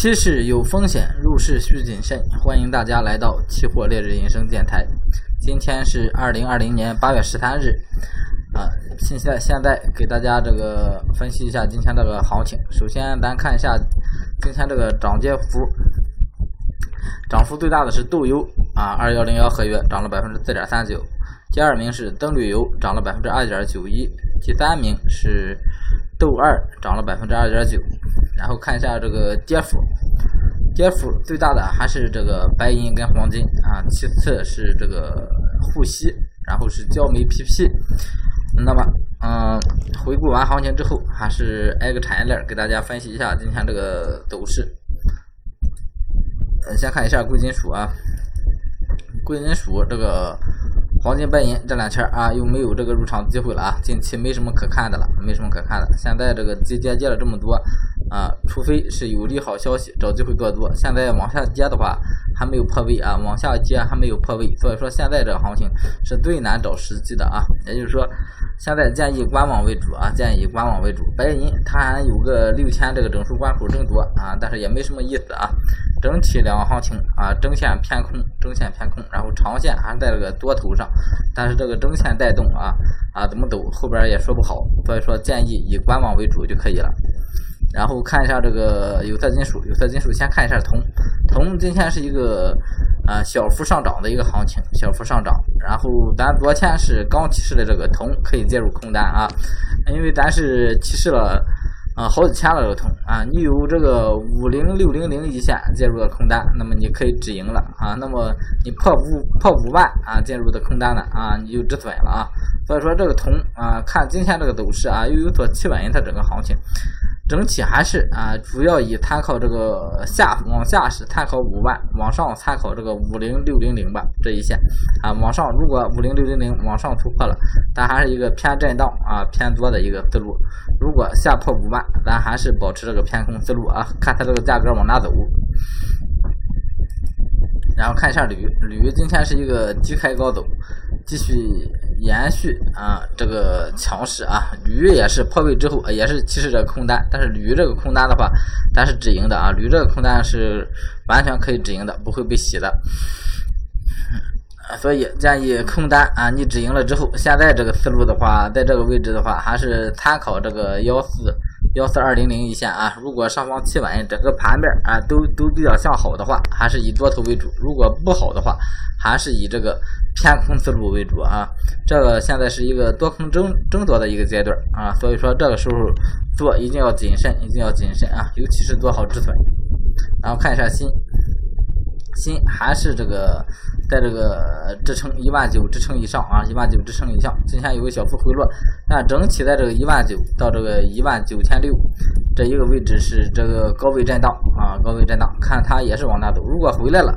期市有风险，入市需谨慎。欢迎大家来到期货烈日人生电台。今天是二零二零年八月十三日，啊，现在现在给大家这个分析一下今天这个行情。首先，咱看一下今天这个涨跌幅，涨幅最大的是豆油啊，二幺零幺合约涨了百分之四点三九。第二名是灯榈油，涨了百分之二点九一。第三名是豆二，涨了百分之二点九。然后看一下这个跌幅，跌幅最大的还是这个白银跟黄金啊，其次是这个沪锡，然后是焦煤 PP。那么，嗯，回顾完行情之后，还是挨个产业链给大家分析一下今天这个走势。嗯先看一下贵金属啊，贵金属这个。黄金、白银这两天啊，又没有这个入场机会了啊，近期没什么可看的了，没什么可看的。现在这个跌跌跌了这么多啊，除非是有利好消息，找机会做多。现在往下跌的话，还没有破位啊，往下跌还没有破位，所以说现在这个行情是最难找时机的啊。也就是说，现在建议观望为主啊，建议观望为主。白银它还有个六千这个整数关口争夺啊，但是也没什么意思啊。整体两个行情啊，中线偏空，中线偏空，然后长线还在这个多头上，但是这个中线带动啊啊怎么走，后边也说不好，所以说建议以观望为主就可以了。然后看一下这个有色金属，有色金属先看一下铜，铜今天是一个啊小幅上涨的一个行情，小幅上涨。然后咱昨天是刚提示的这个铜可以介入空单啊，因为咱是提示了。啊，好几千了这个铜啊！你有这个五零六零零一线介入的空单，那么你可以止盈了啊。那么你破五破五万啊介入的空单呢啊，你就止损了啊。所以说这个铜啊，看今天这个走势啊，又有所企稳它整个行情。整体还是啊，主要以参考这个下往下是参考五万，往上参考这个五零六零零吧这一线啊，往上如果五零六零零往上突破了，咱还是一个偏震荡啊偏多的一个思路。如果下破五万，咱还是保持这个偏空思路啊，看它这个价格往哪走。然后看一下铝，铝今天是一个低开高走，继续延续啊这个强势啊。铝也是破位之后也是其实这个空单，但是铝这个空单的话，咱是止盈的啊。铝这个空单是完全可以止盈的，不会被洗的。所以建议空单啊，你止盈了之后，现在这个思路的话，在这个位置的话，还是参考这个幺四。幺四二零零一线啊，如果上方企稳，整个盘面啊都都比较向好的话，还是以多头为主；如果不好的话，还是以这个偏空思路为主啊。这个现在是一个多空争争夺的一个阶段啊，所以说这个时候做一定要谨慎，一定要谨慎啊，尤其是做好止损。然后看一下新。锌还是这个在这个支撑一万九支撑以上啊，一万九支撑以上，今天有个小幅回落，但整体在这个一万九到这个一万九千六这一个位置是这个高位震荡啊，高位震荡，看它也是往那走。如果回来了，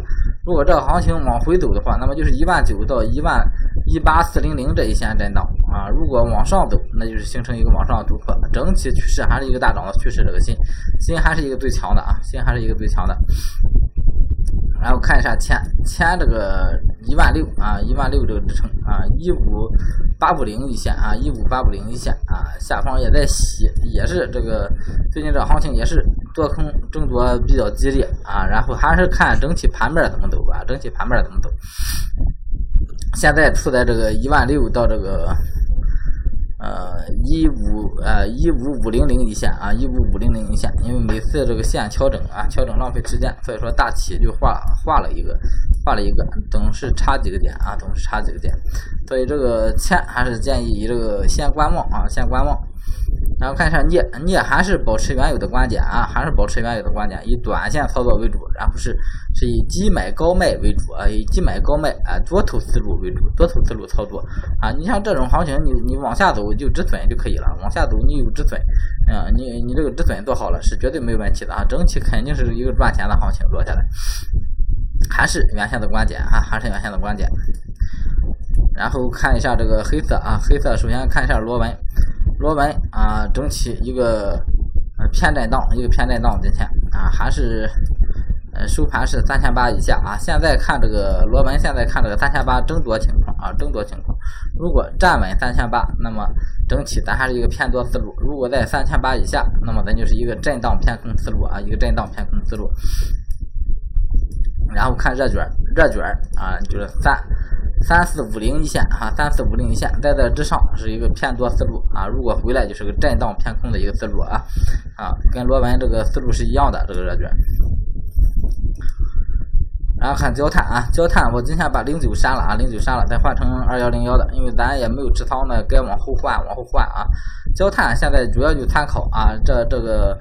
如果这个行情往回走的话，那么就是一万九到一万一八四零零这一线震荡啊。如果往上走，那就是形成一个往上突破，整体趋势还是一个大涨的趋势。这个锌锌还是一个最强的啊，锌还是一个最强的。然后看一下铅，铅这个一万六啊，一万六这个支撑啊，一五八五零一线啊，一五八五零一线啊，下方也在洗，也是这个最近这行情也是多空争夺比较激烈啊，然后还是看整体盘面怎么走吧，整体盘面怎么走，现在处在这个一万六到这个。呃，一五呃一五五零零一线啊，一五五零零一线，因为每次这个线调整啊，调整浪费时间，所以说大体就画画了一个，画了一个，总是差几个点啊，总是差几个点，所以这个钱还是建议以这个先观望啊，先观望。然后看一下镍，镍还是保持原有的观点啊，还是保持原有的观点，以短线操作为主，然后是是以低买高卖为主啊，以低买高卖啊多头思路为主，多头思路操作啊。你像这种行情，你你往下走就止损就可以了，往下走你有止损，嗯，你你这个止损做好了是绝对没有问题的啊，整体肯定是一个赚钱的行情落下来，还是原先的观点啊，还是原先的观点。然后看一下这个黑色啊，黑色首先看一下螺纹。螺纹啊，整体一个呃偏震荡，一个偏震荡，今天啊还是呃收盘是三千八以下啊。现在看这个螺纹，现在看这个三千八争夺情况啊，争夺情况。如果站稳三千八，那么整体咱还是一个偏多思路；如果在三千八以下，那么咱就是一个震荡偏空思路啊，一个震荡偏空思路。然后看热卷，热卷啊，就是三三四五零一线哈，三四五零一线在这之上是一个偏多思路啊，如果回来就是个震荡偏空的一个思路啊啊，跟螺纹这个思路是一样的这个热卷。然后看焦炭啊，焦炭我今天把零九删了啊，零九删了，再换成二幺零幺的，因为咱也没有持仓呢，该往后换往后换啊。焦炭现在主要就参考啊，这这个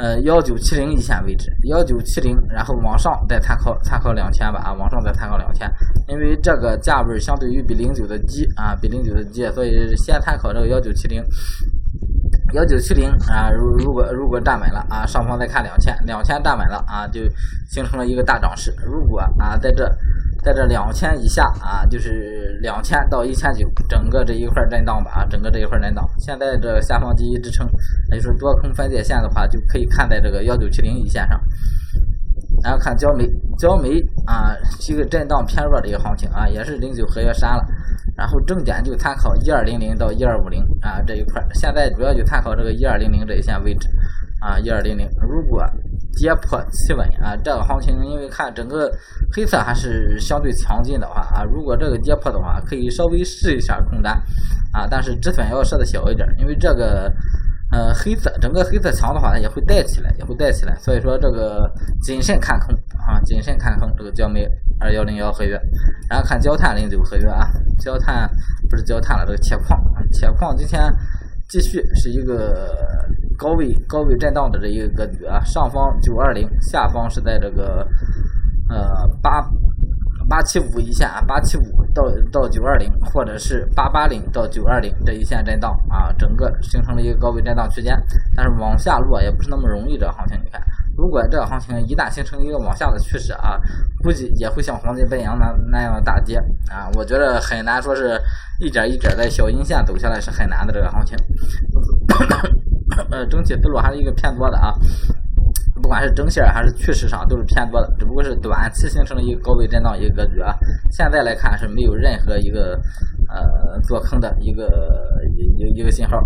呃幺九七零一线位置，幺九七零，然后往上再参考参考两千吧啊，往上再参考两千，因为这个价位相对于比零九的低啊，比零九的低，所以先参考这个幺九七零。幺九七零啊，如如果如果站稳了啊，上方再看两千，两千站稳了啊，就形成了一个大涨势。如果啊，在这在这两千以下啊，就是两千到一千九，整个这一块震荡吧啊，整个这一块震荡。现在这下方第一支撑，也就是多空分界线的话，就可以看在这个幺九七零一线上。然后看焦煤，焦煤啊，是一个震荡偏弱的一个行情啊，也是零九合约删了。然后重点就参考一二零零到一二五零啊这一块，现在主要就参考这个一二零零这一线位置啊一二零零，如果跌破企稳啊，这个行情因为看整个黑色还是相对强劲的话啊，如果这个跌破的话，可以稍微试一下空单。啊，但是止损要设的小一点，因为这个呃黑色整个黑色强的话，它也会带起来，也会带起来，所以说这个谨慎看空啊，谨慎看空这个焦煤二幺零幺合约，然后看焦炭零九合约啊。焦炭不是焦炭了，这个铁矿，铁矿今天继续是一个高位高位震荡的这一个格局啊，上方九二零，下方是在这个呃八八七五一线啊，八七五到到九二零，或者是八八零到九二零这一线震荡啊，整个形成了一个高位震荡区间，但是往下落也不是那么容易，这个行情你看。如果这个行情一旦形成一个往下的趋势啊，估计也会像黄金白羊那那样大跌啊，我觉得很难说是一点一点在小阴线走下来是很难的这个行情。呃，整体思路还是一个偏多的啊，不管是整线还是趋势上都是偏多的，只不过是短期形成了一个高位震荡一个格局啊。现在来看是没有任何一个呃做空的一个一一个信号。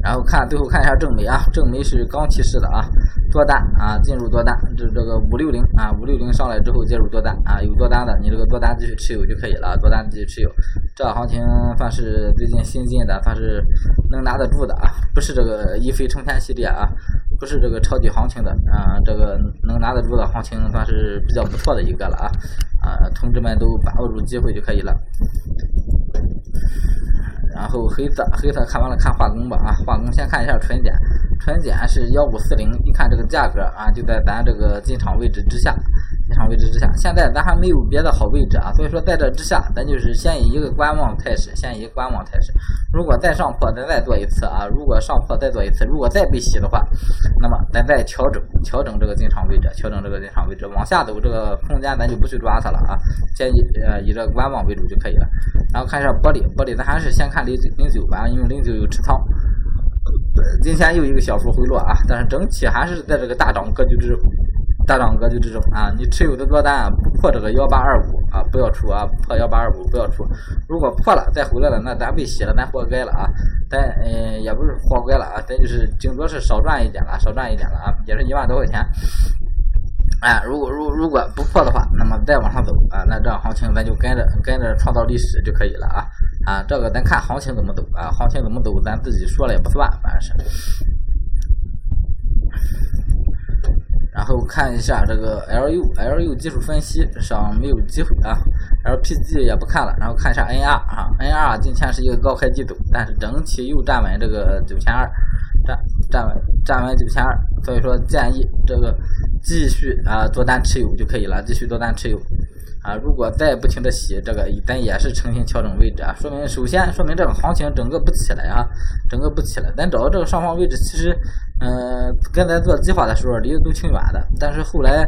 然后看最后看一下正煤啊，正煤是刚提示的啊，多单啊，进入多单，这这个五六零啊，五六零上来之后介入多单啊，有多单的你这个多单继续持有就可以了，多单继续持有。这行情算是最近新进的，算是能拿得住的啊，不是这个一飞冲天系列啊，不是这个超级行情的啊，这个能拿得住的行情算是比较不错的一个了啊啊，同志们都把握住机会就可以了。然后黑色，黑色看完了看化工吧啊，化工先看一下纯碱，纯碱是幺五四零，一看这个价格啊，就在咱这个进场位置之下。进场位置之下，现在咱还没有别的好位置啊，所以说在这之下，咱就是先以一个观望态势，先以观望态势。如果再上破，咱再做一次啊；如果上破再做一次，如果再被洗的话，那么咱再调整调整这个进场位置，调整这个进场位置，往下走这个空间咱就不去抓它了啊，建议呃以这个观望为主就可以了。然后看一下玻璃，玻璃咱还是先看零零九吧，因为零九有持仓。今天又一个小幅回落啊，但是整体还是在这个大涨格局之中。大涨格局之中啊，你持有的多单啊不破这个幺八二五啊，不要出啊，破幺八二五不要出。如果破了再回来了，那咱被洗了，咱活该了啊。咱嗯也不是活该了啊，咱就是顶多是少赚一点了，少赚一点了啊，也是一万多块钱。哎，如果如如果不破的话，那么再往上走啊，那这样行情咱就跟着跟着创造历史就可以了啊啊，这个咱看行情怎么走啊，行情怎么走咱自己说了也不算，反正是。然后看一下这个 LU，LU 技术分析上没有机会啊，LPG 也不看了。然后看一下 NR 啊，NR 今天是一个高开低走，但是整体又站稳这个九千二，站站稳站稳九千二，所以说建议这个继续啊多单持有就可以了，继续多单持有。啊，如果再不停的洗这个，咱也是重新调整位置啊，说明首先说明这个行情整个不起来啊，整个不起来。咱找到这个上方位置，其实，嗯，跟咱做计划的时候离得都挺远的，但是后来，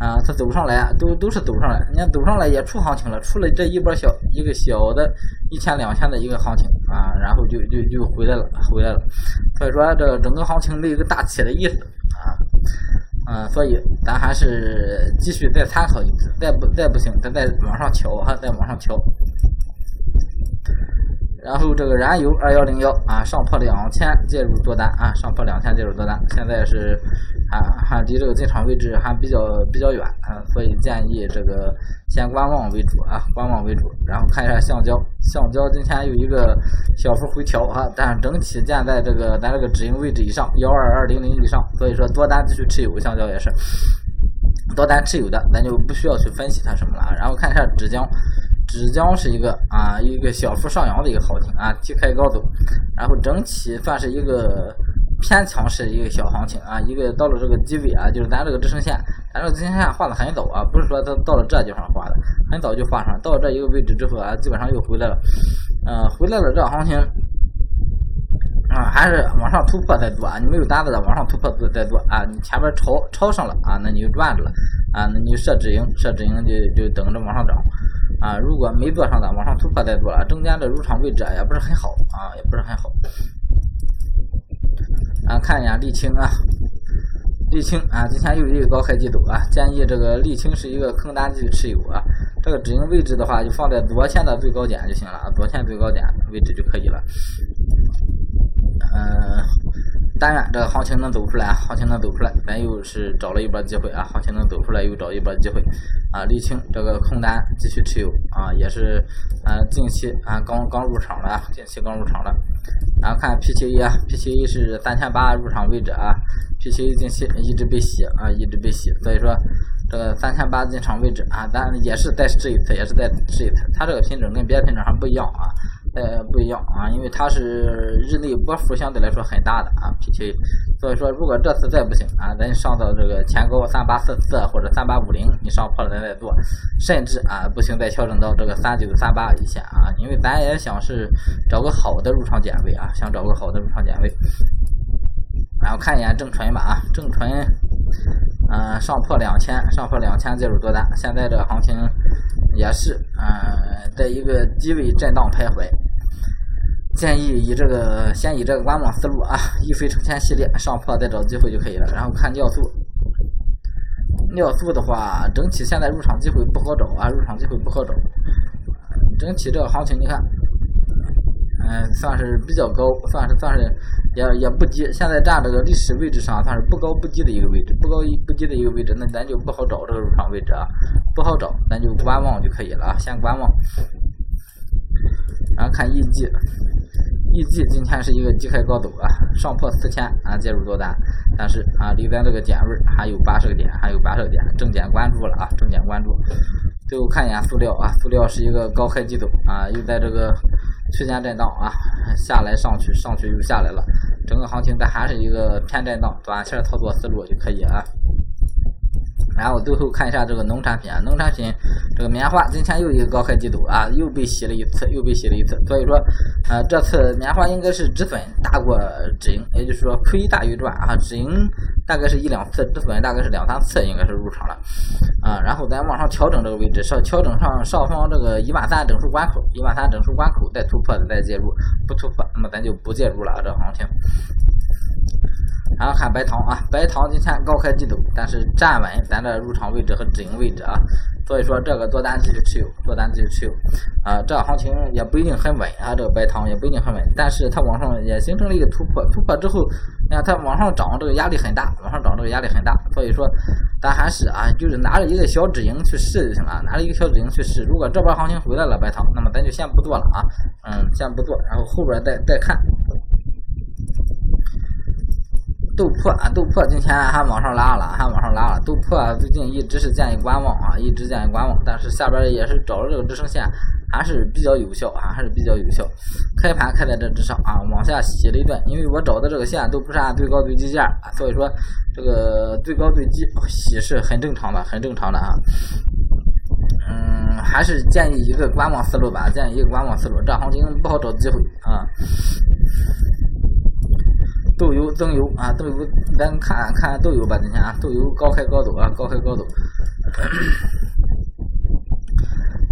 啊，它走上来啊，都都是走上来，你看走上来也出行情了，出了这一波小一个小的一千两千的一个行情啊，然后就就就回来了，回来了。所以说这个整个行情没有一个大起的意思啊。嗯，所以咱还是继续再参考一次，再不再不行，咱再往上调哈，再往上调。然后这个燃油二幺零幺啊，上破两千介入多单啊，上破两千介入多单，现在是啊还离这个进场位置还比较比较远啊，所以建议这个先观望为主啊，观望为主。然后看一下橡胶，橡胶今天有一个小幅回调啊，但整体建在这个咱这个止盈位置以上，幺二二零零以上，所以说多单继续持有，橡胶也是多单持有的，咱就不需要去分析它什么了啊。然后看一下纸浆。纸浆是一个啊，一个小幅上扬的一个行情啊，低开高走，然后整体算是一个偏强势一个小行情啊，一个到了这个低位啊，就是咱这个支撑线，咱这个支撑线画的很早啊，不是说它到了这地方画的，很早就画上，到了这一个位置之后啊，基本上又回来了，嗯，回来了这行情啊，还是往上突破再做啊，你没有单子的往上突破再做啊，你前边超超上了啊，那你就赚着了啊，那你就设止盈，设止盈就就等着往上涨。啊，如果没做上的，往上突破再做了，中间的入场位置也不是很好啊，也不是很好。啊，看一眼沥青啊，沥青啊，今天又一个高开低走啊，建议这个沥青是一个空单继续持有啊。这个止盈位置的话，就放在昨天的最高点就行了，昨天最高点位置就可以了。嗯。但愿这个行情能走出来，行情能走出来，咱又是找了一波机会啊！行情能走出来，又找一波机会啊！沥青这个空单继续持有啊，也是啊，近期啊刚刚入场的，近期刚入场的。然后看 P 七 A 啊，P 七 A 是三千八入场位置啊，P 七 A 近期一直被洗啊，一直被洗，所以说这个三千八进场位置啊，咱也是再试一次，也是再试一次，它这个品种跟别的品种还不一样啊。呃，不一样啊，因为它是日内波幅相对来说很大的啊，P T 所以说如果这次再不行啊，咱上到这个前高三八四四或者三八五零，你上破了咱再做，甚至啊不行再调整到这个三九三八一线啊，因为咱也想是找个好的入场点位啊，想找个好的入场点位。然后看一眼正纯吧啊，正纯，嗯，上破两千，上破两千介入多单，现在这个行情。也是，嗯，在一个低位震荡徘徊，建议以这个先以这个观望思路啊，一飞冲天系列上破再找机会就可以了。然后看尿素，尿素的话，整体现在入场机会不好找啊，入场机会不好找。整体这个行情你看，嗯，算是比较高，算是算是也也不低，现在站这个历史位置上算是不高不低的一个位置，不高不低的一个位置，那咱就不好找这个入场位置啊。不好找，咱就观望就可以了啊，先观望。然后看 EG，EG 今天是一个低开高走啊，上破四千啊，介入多单，但是啊，离咱这个点位还有八十个点，还有八十个点，重点关注了啊，重点关注。最后看一眼塑料啊，塑料是一个高开低走啊，又在这个区间震荡啊，下来上去，上去又下来了，整个行情咱还是一个偏震荡，短线操作思路就可以啊。然后最后看一下这个农产品啊，农产品这个棉花今天又一个高开低走啊，又被洗了一次，又被洗了一次。所以说，呃，这次棉花应该是止损大过止盈，也就是说亏大于赚啊。止盈大概是一两次，止损大概是两三次，应该是入场了啊。然后咱往上调整这个位置，上调整上上方这个一万三整数关口，一万三整数关口再突破再介入，不突破那么咱就不介入了这行情。然后看白糖啊，白糖今天高开低走，但是站稳咱的入场位置和止盈位置啊，所以说这个做单继续持有，做单继续持有啊。这行情也不一定很稳啊，这个白糖也不一定很稳，但是它往上也形成了一个突破，突破之后，你看它往上涨这个压力很大，往上涨这个压力很大，所以说咱还是啊，就是拿着一个小止盈去试就行了，拿着一个小止盈去试。如果这波行情回来了白糖，那么咱就先不做了啊，嗯，先不做，然后后边再再看。豆粕啊，豆粕今天还往上拉了，还往上拉了。豆粕最近一直是建议观望啊，一直建议观望，但是下边也是找着这个支撑线，还是比较有效啊，还是比较有效。开盘开在这之上啊，往下洗了一段，因为我找的这个线都不是按最高最低价啊，所以说这个最高最低洗是很正常的，很正常的啊。嗯，还是建议一个观望思路吧，建议一个观望思路，这行情不好找机会啊。豆油增油啊，豆油咱看看豆油吧，今天啊，豆油高开高走啊，高开高走，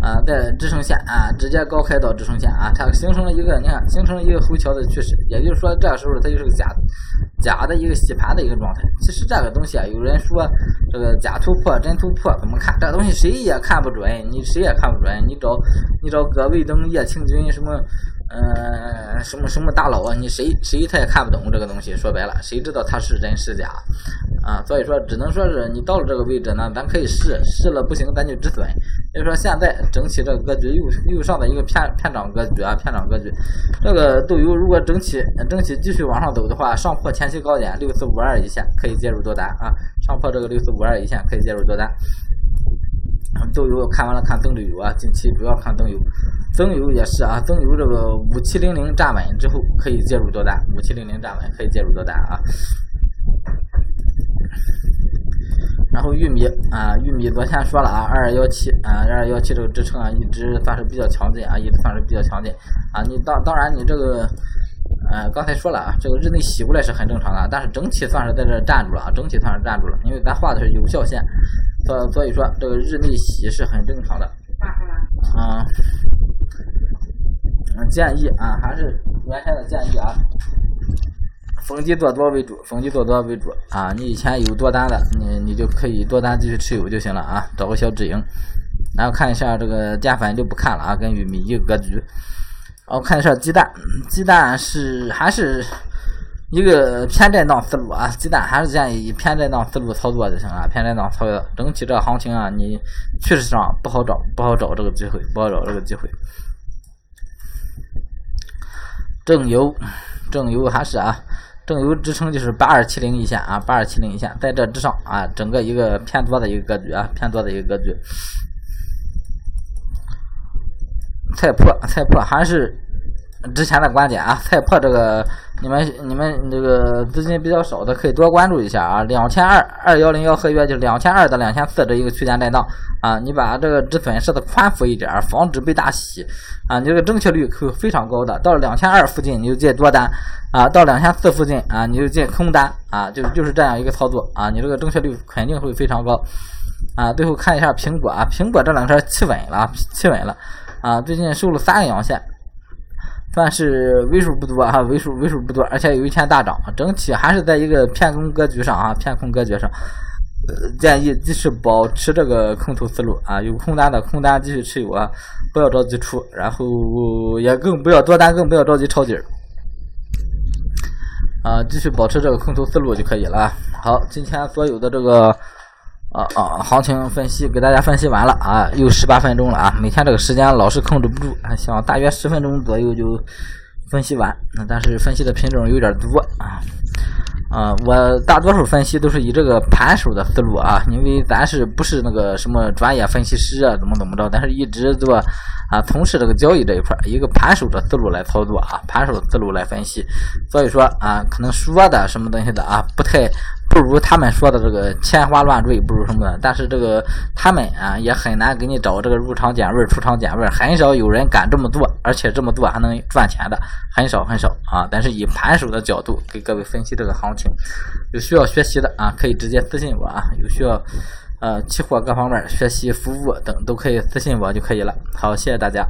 啊，在支撑线啊，直接高开到支撑线啊，它形成了一个你看，形成了一个回调的趋势，也就是说这时候它就是个假假的一个洗盘的一个状态。其实这个东西啊，有人说这个假突破真突破怎么看？这个东西谁也看不准，你谁也看不准。你找你找葛卫东、叶庆军什么？呃，什么什么大佬啊？你谁谁他也看不懂这个东西。说白了，谁知道它是真是假啊？所以说，只能说是你到了这个位置呢，咱可以试试了不行，咱就止损。所以说，现在整体这个格局又又上的一个偏偏涨格局啊，偏涨格局。这个豆油如果整体整体继续往上走的话，上破前期高点六四五二一线可以介入多单啊，上破这个六四五二一线可以介入多单。豆油看完了，看增油啊，近期主要看增油。增油也是啊，增油这个五七零零站稳之后可以介入多单，五七零零站稳可以介入多单啊。然后玉米啊，玉米昨天说了啊，二二幺七啊，二二幺七这个支撑啊，一直算是比较强劲啊，一直算是比较强劲啊。你当当然你这个呃，刚才说了啊，这个日内洗过来是很正常的，但是整体算是在这站住了啊，整体算是站住了，因为咱画的是有效线，所所以说这个日内洗是很正常的。啊。建议啊，还是原先的建议啊，逢低做多为主，逢低做多为主啊。你以前有多单的，你你就可以多单继续持有就行了啊，找个小止盈。然后看一下这个淀粉就不看了啊，跟玉米一个格局。然后看一下鸡蛋，鸡蛋是还是一个偏震荡思路啊，鸡蛋还是建议以偏震荡思路操作就行了，偏震荡操作。整体这个行情啊，你趋势上不好找，不好找这个机会，不好找这个机会。正油，正油还是啊，正油支撑就是八二七零一线啊，八二七零一线，在这之上啊，整个一个偏多的一个格局啊，偏多的一个格局。菜粕，菜粕还是。之前的观点啊，菜粕这个，你们你们这个资金比较少的可以多关注一下啊。两千二二幺零幺合约就两千二到两千四这一个区间震荡啊，你把这个止损设的宽幅一点，防止被大洗啊。你这个正确率可非常高的，到了两千二附近你就借多单啊，到两千四附近啊你就借空单啊，就就是这样一个操作啊，你这个正确率肯定会非常高啊。最后看一下苹果啊，苹果这两天企稳了，企稳了啊，最近收了三个阳线。算是为数不多哈，为数为数不多，而且有一天大涨，整体还是在一个偏空格局上啊，偏空格局上，建议继续保持这个空头思路啊，有空单的空单继续持有啊，不要着急出，然后也更不要多单，更不要着急抄底儿啊，继续保持这个空头思路就可以了。好，今天所有的这个。啊啊！行情分析给大家分析完了啊，又十八分钟了啊！每天这个时间老是控制不住，想大约十分钟左右就分析完。但是分析的品种有点多啊啊！我大多数分析都是以这个盘手的思路啊，因为咱是不是那个什么专业分析师啊，怎么怎么着？但是一直做啊，从事这个交易这一块，一个盘手的思路来操作啊，盘手思路来分析。所以说啊，可能说的什么东西的啊，不太。不如他们说的这个天花乱坠，不如什么的。但是这个他们啊，也很难给你找这个入场点位、出场点位，很少有人敢这么做，而且这么做还能赚钱的，很少很少啊。但是以盘手的角度给各位分析这个行情，有需要学习的啊，可以直接私信我啊。有需要呃期货各方面学习服务等，都可以私信我就可以了。好，谢谢大家。